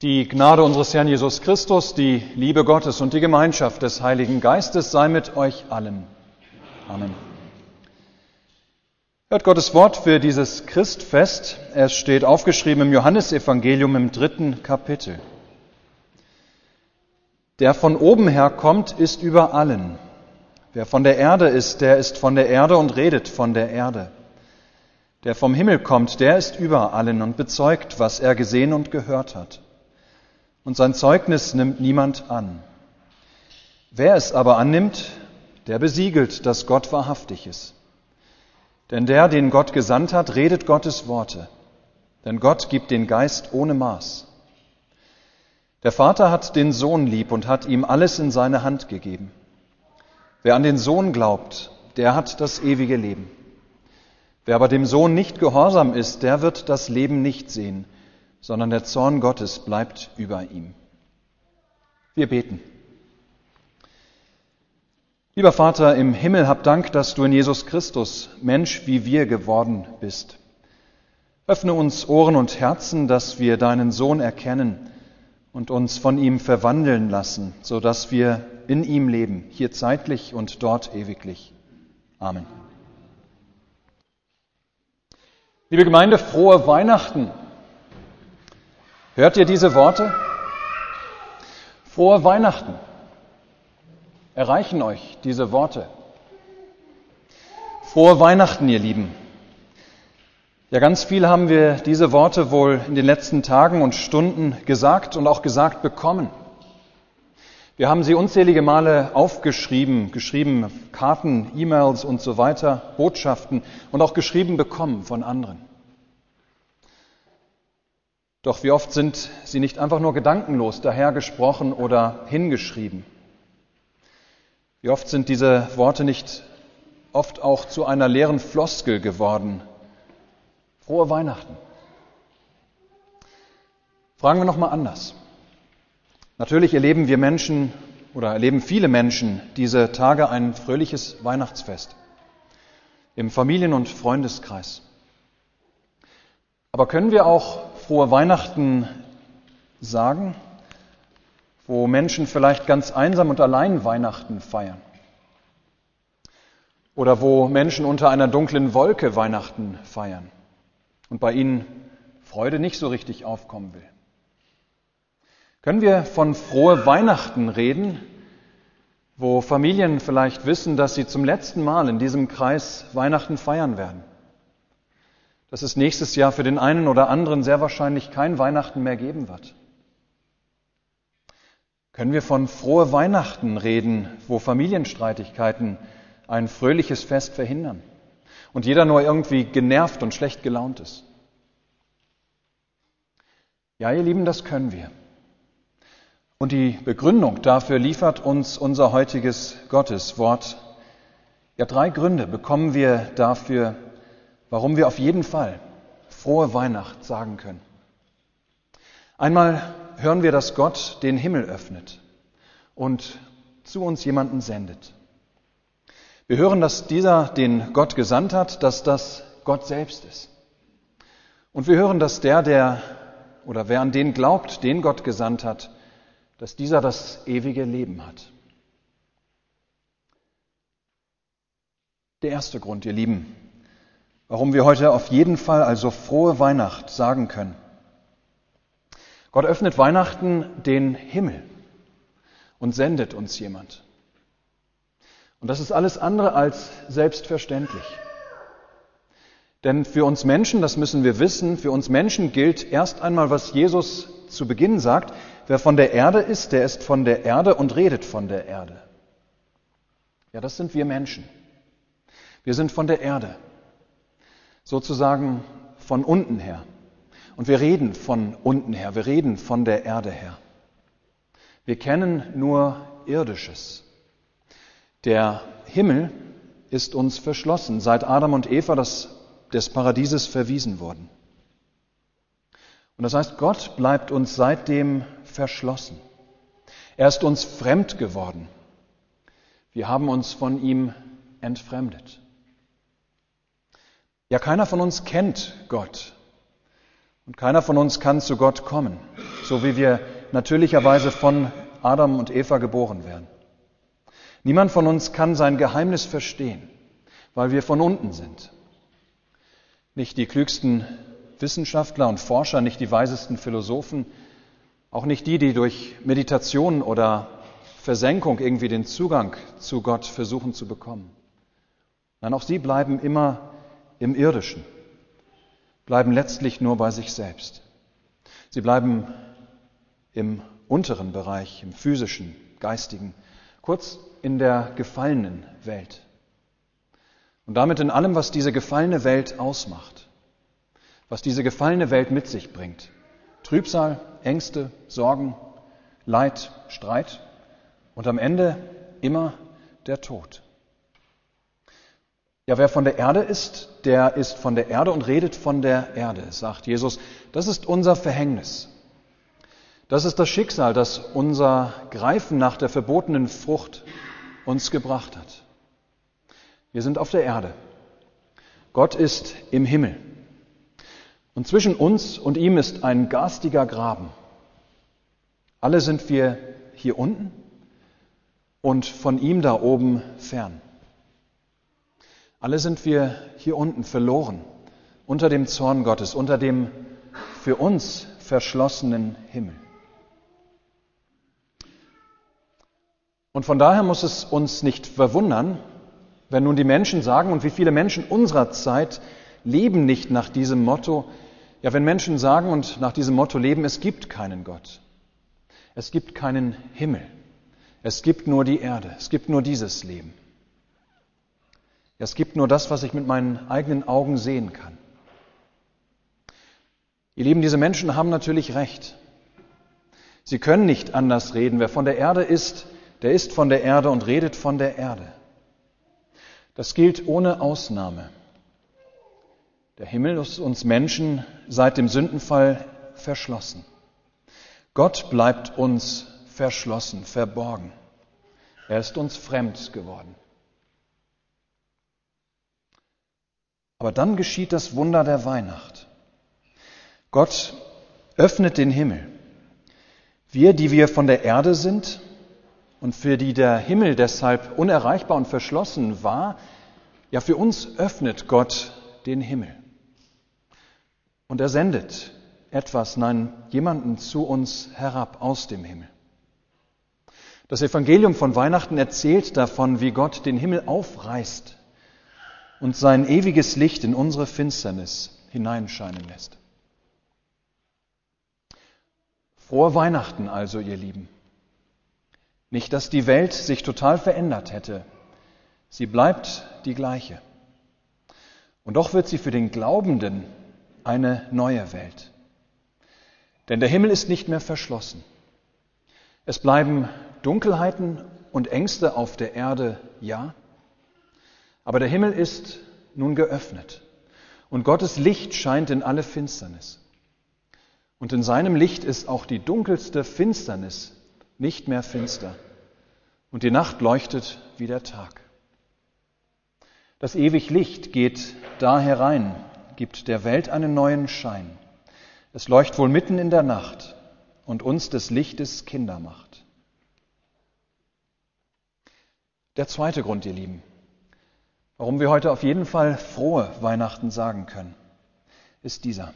Die Gnade unseres Herrn Jesus Christus, die Liebe Gottes und die Gemeinschaft des Heiligen Geistes sei mit euch allen. Amen. Hört Gottes Wort für dieses Christfest. Es steht aufgeschrieben im Johannesevangelium im dritten Kapitel. Der von oben her kommt, ist über allen. Wer von der Erde ist, der ist von der Erde und redet von der Erde. Der vom Himmel kommt, der ist über allen und bezeugt, was er gesehen und gehört hat und sein Zeugnis nimmt niemand an. Wer es aber annimmt, der besiegelt, dass Gott wahrhaftig ist. Denn der, den Gott gesandt hat, redet Gottes Worte. Denn Gott gibt den Geist ohne Maß. Der Vater hat den Sohn lieb und hat ihm alles in seine Hand gegeben. Wer an den Sohn glaubt, der hat das ewige Leben. Wer aber dem Sohn nicht gehorsam ist, der wird das Leben nicht sehen, sondern der Zorn Gottes bleibt über ihm. Wir beten. Lieber Vater im Himmel, hab Dank, dass du in Jesus Christus Mensch wie wir geworden bist. Öffne uns Ohren und Herzen, dass wir deinen Sohn erkennen und uns von ihm verwandeln lassen, so dass wir in ihm leben, hier zeitlich und dort ewiglich. Amen. Liebe Gemeinde, frohe Weihnachten. Hört ihr diese Worte? Frohe Weihnachten. Erreichen euch diese Worte. Frohe Weihnachten, ihr Lieben. Ja, ganz viel haben wir diese Worte wohl in den letzten Tagen und Stunden gesagt und auch gesagt bekommen. Wir haben sie unzählige Male aufgeschrieben, geschrieben, Karten, E-Mails und so weiter, Botschaften und auch geschrieben bekommen von anderen. Doch wie oft sind sie nicht einfach nur gedankenlos dahergesprochen oder hingeschrieben? Wie oft sind diese Worte nicht oft auch zu einer leeren Floskel geworden? Frohe Weihnachten. Fragen wir nochmal anders. Natürlich erleben wir Menschen oder erleben viele Menschen diese Tage ein fröhliches Weihnachtsfest im Familien- und Freundeskreis. Aber können wir auch frohe Weihnachten sagen, wo Menschen vielleicht ganz einsam und allein Weihnachten feiern? Oder wo Menschen unter einer dunklen Wolke Weihnachten feiern und bei ihnen Freude nicht so richtig aufkommen will? Können wir von frohe Weihnachten reden, wo Familien vielleicht wissen, dass sie zum letzten Mal in diesem Kreis Weihnachten feiern werden? Dass es nächstes Jahr für den einen oder anderen sehr wahrscheinlich kein Weihnachten mehr geben wird? Können wir von frohe Weihnachten reden, wo Familienstreitigkeiten ein fröhliches Fest verhindern und jeder nur irgendwie genervt und schlecht gelaunt ist? Ja, ihr Lieben, das können wir. Und die Begründung dafür liefert uns unser heutiges Gotteswort. Ja, drei Gründe bekommen wir dafür, warum wir auf jeden Fall frohe Weihnacht sagen können. Einmal hören wir, dass Gott den Himmel öffnet und zu uns jemanden sendet. Wir hören, dass dieser, den Gott gesandt hat, dass das Gott selbst ist. Und wir hören, dass der, der oder wer an den glaubt, den Gott gesandt hat, dass dieser das ewige Leben hat. Der erste Grund, ihr Lieben, warum wir heute auf jeden Fall also frohe Weihnacht sagen können. Gott öffnet Weihnachten den Himmel und sendet uns jemand. Und das ist alles andere als selbstverständlich. Denn für uns Menschen, das müssen wir wissen, für uns Menschen gilt erst einmal, was Jesus zu Beginn sagt, wer von der Erde ist, der ist von der Erde und redet von der Erde. Ja, das sind wir Menschen. Wir sind von der Erde sozusagen von unten her. Und wir reden von unten her, wir reden von der Erde her. Wir kennen nur Irdisches. Der Himmel ist uns verschlossen, seit Adam und Eva das, des Paradieses verwiesen wurden. Und das heißt, Gott bleibt uns seitdem verschlossen. Er ist uns fremd geworden. Wir haben uns von ihm entfremdet. Ja, keiner von uns kennt Gott. Und keiner von uns kann zu Gott kommen. so wie wir natürlicherweise von Adam und Eva geboren werden. Niemand von uns kann sein Geheimnis verstehen, weil wir von unten sind. Nicht die klügsten Wissenschaftler und Forscher, nicht die weisesten Philosophen, auch nicht die, die durch Meditation oder Versenkung irgendwie den Zugang zu Gott versuchen zu bekommen. Nein, auch sie bleiben immer im Irdischen, bleiben letztlich nur bei sich selbst. Sie bleiben im unteren Bereich, im physischen, geistigen, kurz in der gefallenen Welt. Und damit in allem, was diese gefallene Welt ausmacht, was diese gefallene Welt mit sich bringt. Trübsal, Ängste, Sorgen, Leid, Streit und am Ende immer der Tod. Ja, wer von der Erde ist, der ist von der Erde und redet von der Erde, sagt Jesus. Das ist unser Verhängnis. Das ist das Schicksal, das unser Greifen nach der verbotenen Frucht uns gebracht hat. Wir sind auf der Erde. Gott ist im Himmel. Und zwischen uns und ihm ist ein garstiger Graben. Alle sind wir hier unten und von ihm da oben fern. Alle sind wir hier unten verloren, unter dem Zorn Gottes, unter dem für uns verschlossenen Himmel. Und von daher muss es uns nicht verwundern, wenn nun die Menschen sagen, und wie viele Menschen unserer Zeit leben nicht nach diesem Motto, ja, wenn Menschen sagen und nach diesem Motto leben, es gibt keinen Gott, es gibt keinen Himmel, es gibt nur die Erde, es gibt nur dieses Leben. Es gibt nur das, was ich mit meinen eigenen Augen sehen kann. Ihr Lieben, diese Menschen haben natürlich recht. Sie können nicht anders reden. Wer von der Erde ist, der ist von der Erde und redet von der Erde. Das gilt ohne Ausnahme. Der Himmel ist uns Menschen seit dem Sündenfall verschlossen. Gott bleibt uns verschlossen, verborgen. Er ist uns fremd geworden. Aber dann geschieht das Wunder der Weihnacht. Gott öffnet den Himmel. Wir, die wir von der Erde sind, und für die der Himmel deshalb unerreichbar und verschlossen war, ja für uns öffnet Gott den Himmel. Und er sendet etwas, nein, jemanden zu uns herab aus dem Himmel. Das Evangelium von Weihnachten erzählt davon, wie Gott den Himmel aufreißt und sein ewiges Licht in unsere Finsternis hineinscheinen lässt. Frohe Weihnachten also, ihr Lieben. Nicht, dass die Welt sich total verändert hätte. Sie bleibt die gleiche. Und doch wird sie für den Glaubenden eine neue Welt. Denn der Himmel ist nicht mehr verschlossen. Es bleiben Dunkelheiten und Ängste auf der Erde, ja. Aber der Himmel ist nun geöffnet. Und Gottes Licht scheint in alle Finsternis. Und in seinem Licht ist auch die dunkelste Finsternis nicht mehr finster. Und die Nacht leuchtet wie der Tag. Das ewig Licht geht da herein, gibt der Welt einen neuen Schein. Es leuchtet wohl mitten in der Nacht und uns des Lichtes Kinder macht. Der zweite Grund, ihr Lieben, warum wir heute auf jeden Fall frohe Weihnachten sagen können, ist dieser.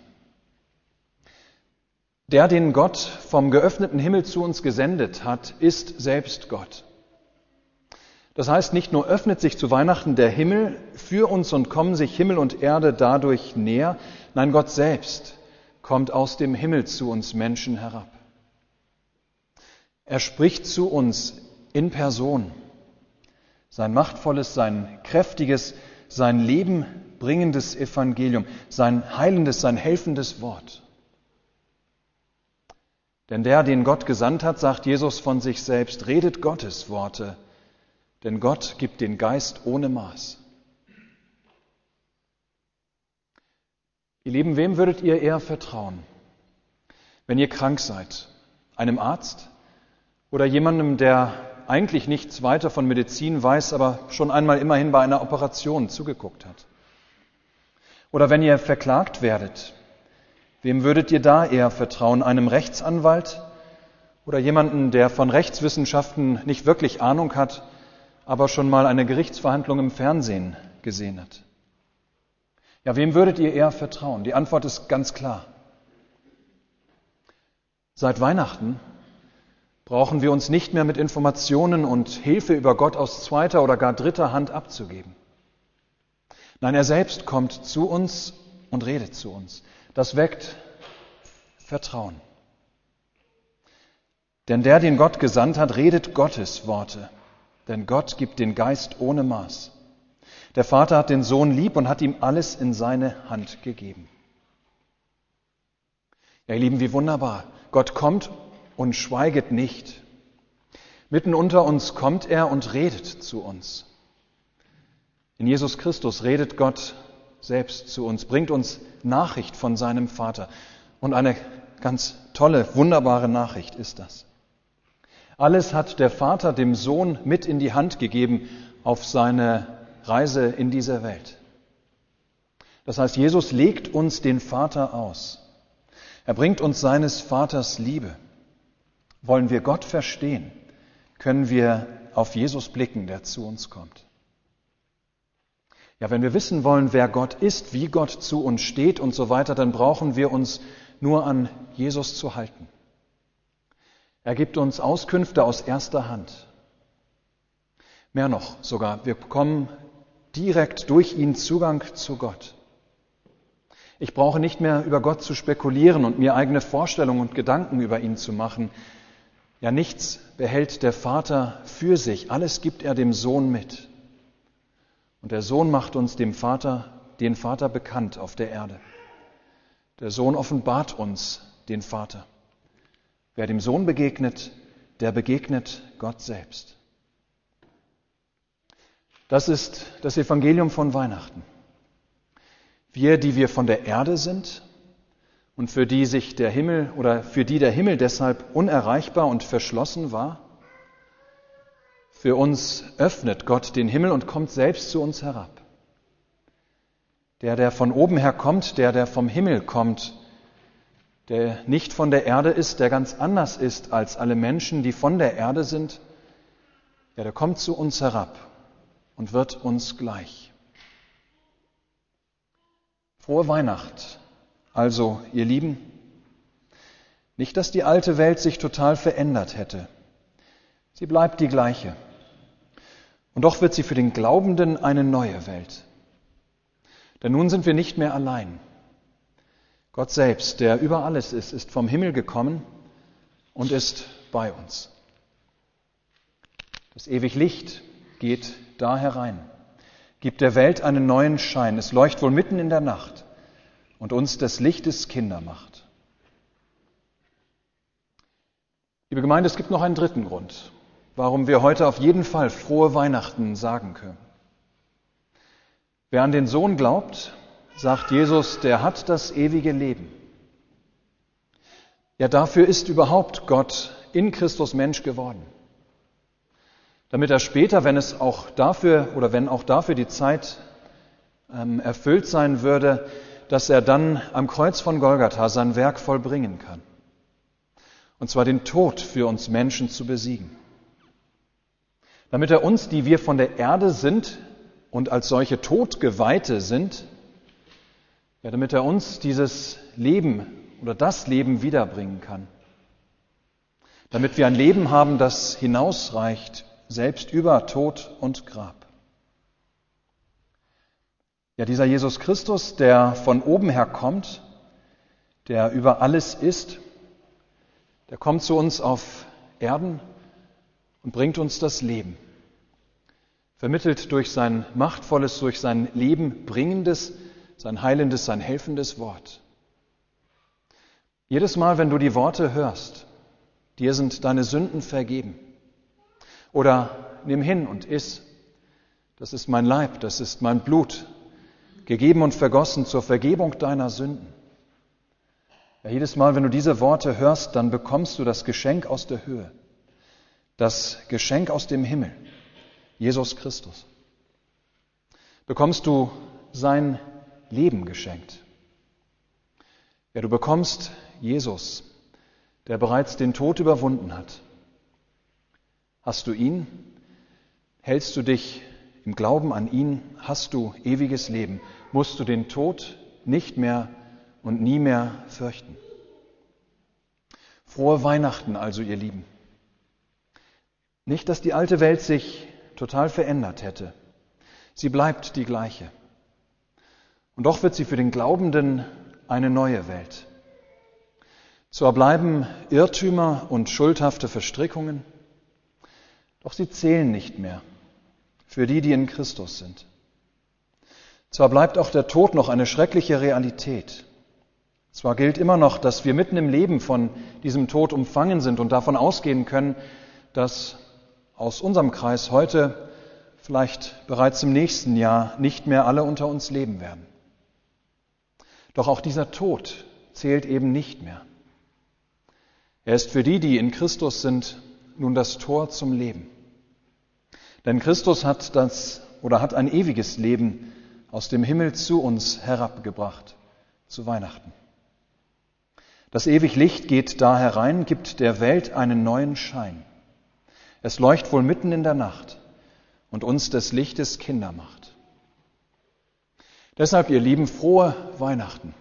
Der, den Gott vom geöffneten Himmel zu uns gesendet hat, ist selbst Gott. Das heißt, nicht nur öffnet sich zu Weihnachten der Himmel für uns und kommen sich Himmel und Erde dadurch näher, nein, Gott selbst kommt aus dem Himmel zu uns Menschen herab. Er spricht zu uns in Person. Sein machtvolles, sein kräftiges, sein Leben bringendes Evangelium, sein heilendes, sein helfendes Wort. Denn der, den Gott gesandt hat, sagt Jesus von sich selbst, redet Gottes Worte, denn Gott gibt den Geist ohne Maß. Ihr Lieben, wem würdet ihr eher vertrauen, wenn ihr krank seid? Einem Arzt oder jemandem, der eigentlich nichts weiter von Medizin weiß, aber schon einmal immerhin bei einer Operation zugeguckt hat? Oder wenn ihr verklagt werdet, Wem würdet ihr da eher vertrauen? Einem Rechtsanwalt oder jemanden, der von Rechtswissenschaften nicht wirklich Ahnung hat, aber schon mal eine Gerichtsverhandlung im Fernsehen gesehen hat? Ja, wem würdet ihr eher vertrauen? Die Antwort ist ganz klar. Seit Weihnachten brauchen wir uns nicht mehr mit Informationen und Hilfe über Gott aus zweiter oder gar dritter Hand abzugeben. Nein, er selbst kommt zu uns und redet zu uns. Das weckt Vertrauen. Denn der, den Gott gesandt hat, redet Gottes Worte. Denn Gott gibt den Geist ohne Maß. Der Vater hat den Sohn lieb und hat ihm alles in seine Hand gegeben. Ja, ihr Lieben, wie wunderbar. Gott kommt und schweiget nicht. Mitten unter uns kommt er und redet zu uns. In Jesus Christus redet Gott selbst zu uns, bringt uns Nachricht von seinem Vater. Und eine ganz tolle, wunderbare Nachricht ist das. Alles hat der Vater dem Sohn mit in die Hand gegeben auf seine Reise in dieser Welt. Das heißt, Jesus legt uns den Vater aus. Er bringt uns seines Vaters Liebe. Wollen wir Gott verstehen, können wir auf Jesus blicken, der zu uns kommt. Ja, wenn wir wissen wollen, wer Gott ist, wie Gott zu uns steht und so weiter, dann brauchen wir uns nur an Jesus zu halten. Er gibt uns Auskünfte aus erster Hand. Mehr noch sogar, wir bekommen direkt durch ihn Zugang zu Gott. Ich brauche nicht mehr über Gott zu spekulieren und mir eigene Vorstellungen und Gedanken über ihn zu machen. Ja, nichts behält der Vater für sich, alles gibt er dem Sohn mit. Und der Sohn macht uns dem Vater, den Vater bekannt auf der Erde. Der Sohn offenbart uns den Vater. Wer dem Sohn begegnet, der begegnet Gott selbst. Das ist das Evangelium von Weihnachten. Wir, die wir von der Erde sind und für die sich der Himmel oder für die der Himmel deshalb unerreichbar und verschlossen war, für uns öffnet Gott den Himmel und kommt selbst zu uns herab. Der, der von oben her kommt, der, der vom Himmel kommt, der nicht von der Erde ist, der ganz anders ist als alle Menschen, die von der Erde sind, ja, der kommt zu uns herab und wird uns gleich. Frohe Weihnacht. Also, ihr Lieben, nicht, dass die alte Welt sich total verändert hätte. Sie bleibt die gleiche. Und doch wird sie für den Glaubenden eine neue Welt. Denn nun sind wir nicht mehr allein. Gott selbst, der über alles ist, ist vom Himmel gekommen und ist bei uns. Das ewig Licht geht da herein, gibt der Welt einen neuen Schein. Es leuchtet wohl mitten in der Nacht und uns des Lichtes Kinder macht. Liebe Gemeinde, es gibt noch einen dritten Grund, warum wir heute auf jeden Fall frohe Weihnachten sagen können. Wer an den Sohn glaubt, sagt Jesus, der hat das ewige Leben. Ja, dafür ist überhaupt Gott in Christus Mensch geworden. Damit er später, wenn es auch dafür oder wenn auch dafür die Zeit ähm, erfüllt sein würde, dass er dann am Kreuz von Golgatha sein Werk vollbringen kann. Und zwar den Tod für uns Menschen zu besiegen damit er uns, die wir von der Erde sind und als solche Todgeweihte sind, ja, damit er uns dieses Leben oder das Leben wiederbringen kann. Damit wir ein Leben haben, das hinausreicht, selbst über Tod und Grab. Ja, dieser Jesus Christus, der von oben her kommt, der über alles ist, der kommt zu uns auf Erden und bringt uns das Leben. Vermittelt durch sein machtvolles, durch sein Leben bringendes, sein heilendes, sein helfendes Wort. Jedes Mal, wenn du die Worte hörst, dir sind deine Sünden vergeben. Oder nimm hin und iss. Das ist mein Leib, das ist mein Blut, gegeben und vergossen zur Vergebung deiner Sünden. Ja, jedes Mal, wenn du diese Worte hörst, dann bekommst du das Geschenk aus der Höhe das Geschenk aus dem Himmel, Jesus Christus, bekommst du sein Leben geschenkt. Ja, du bekommst Jesus, der bereits den Tod überwunden hat. Hast du ihn? Hältst du dich im Glauben an ihn? Hast du ewiges Leben? Musst du den Tod nicht mehr und nie mehr fürchten? Frohe Weihnachten also, ihr Lieben. Nicht, dass die alte Welt sich total verändert hätte. Sie bleibt die gleiche. Und doch wird sie für den Glaubenden eine neue Welt. Zwar bleiben Irrtümer und schuldhafte Verstrickungen, doch sie zählen nicht mehr für die, die in Christus sind. Zwar bleibt auch der Tod noch eine schreckliche Realität. Zwar gilt immer noch, dass wir mitten im Leben von diesem Tod umfangen sind und davon ausgehen können, dass aus unserem Kreis heute, vielleicht bereits im nächsten Jahr, nicht mehr alle unter uns leben werden. Doch auch dieser Tod zählt eben nicht mehr. Er ist für die, die in Christus sind, nun das Tor zum Leben. Denn Christus hat das oder hat ein ewiges Leben aus dem Himmel zu uns herabgebracht, zu Weihnachten. Das ewig Licht geht da herein, gibt der Welt einen neuen Schein. Es leucht wohl mitten in der Nacht und uns des Lichtes Kinder macht. Deshalb, ihr Lieben, frohe Weihnachten.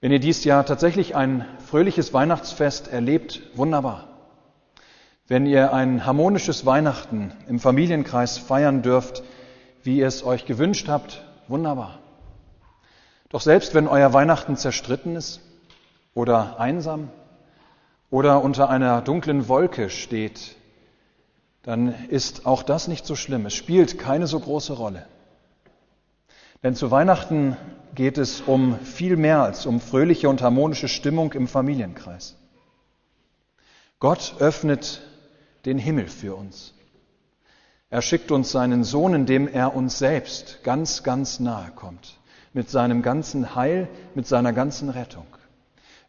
Wenn ihr dies Jahr tatsächlich ein fröhliches Weihnachtsfest erlebt, wunderbar. Wenn ihr ein harmonisches Weihnachten im Familienkreis feiern dürft, wie ihr es euch gewünscht habt, wunderbar. Doch selbst wenn euer Weihnachten zerstritten ist oder einsam oder unter einer dunklen Wolke steht, dann ist auch das nicht so schlimm. Es spielt keine so große Rolle. Denn zu Weihnachten geht es um viel mehr als um fröhliche und harmonische Stimmung im Familienkreis. Gott öffnet den Himmel für uns. Er schickt uns seinen Sohn, indem er uns selbst ganz, ganz nahe kommt, mit seinem ganzen Heil, mit seiner ganzen Rettung.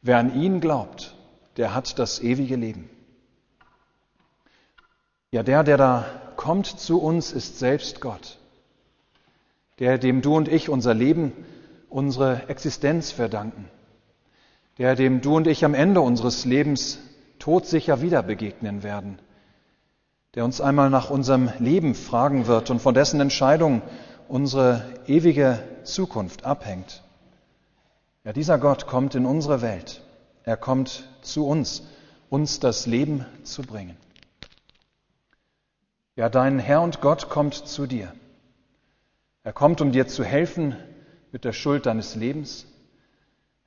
Wer an ihn glaubt, der hat das ewige Leben. Ja, der, der da kommt zu uns, ist selbst Gott der, dem du und ich unser Leben, unsere Existenz verdanken, der, dem du und ich am Ende unseres Lebens todsicher wieder begegnen werden, der uns einmal nach unserem Leben fragen wird und von dessen Entscheidung unsere ewige Zukunft abhängt. Ja, dieser Gott kommt in unsere Welt. Er kommt zu uns, uns das Leben zu bringen. Ja, dein Herr und Gott kommt zu dir. Er kommt, um dir zu helfen mit der Schuld deines Lebens.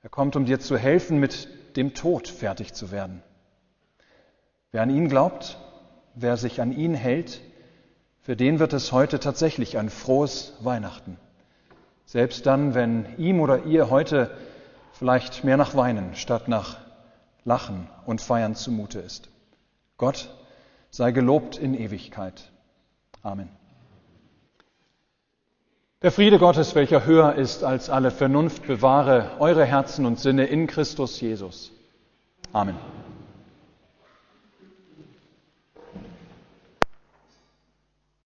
Er kommt, um dir zu helfen, mit dem Tod fertig zu werden. Wer an ihn glaubt, wer sich an ihn hält, für den wird es heute tatsächlich ein frohes Weihnachten. Selbst dann, wenn ihm oder ihr heute vielleicht mehr nach Weinen statt nach Lachen und Feiern zumute ist. Gott sei gelobt in Ewigkeit. Amen. Der Friede Gottes, welcher höher ist als alle Vernunft, bewahre eure Herzen und Sinne in Christus Jesus. Amen.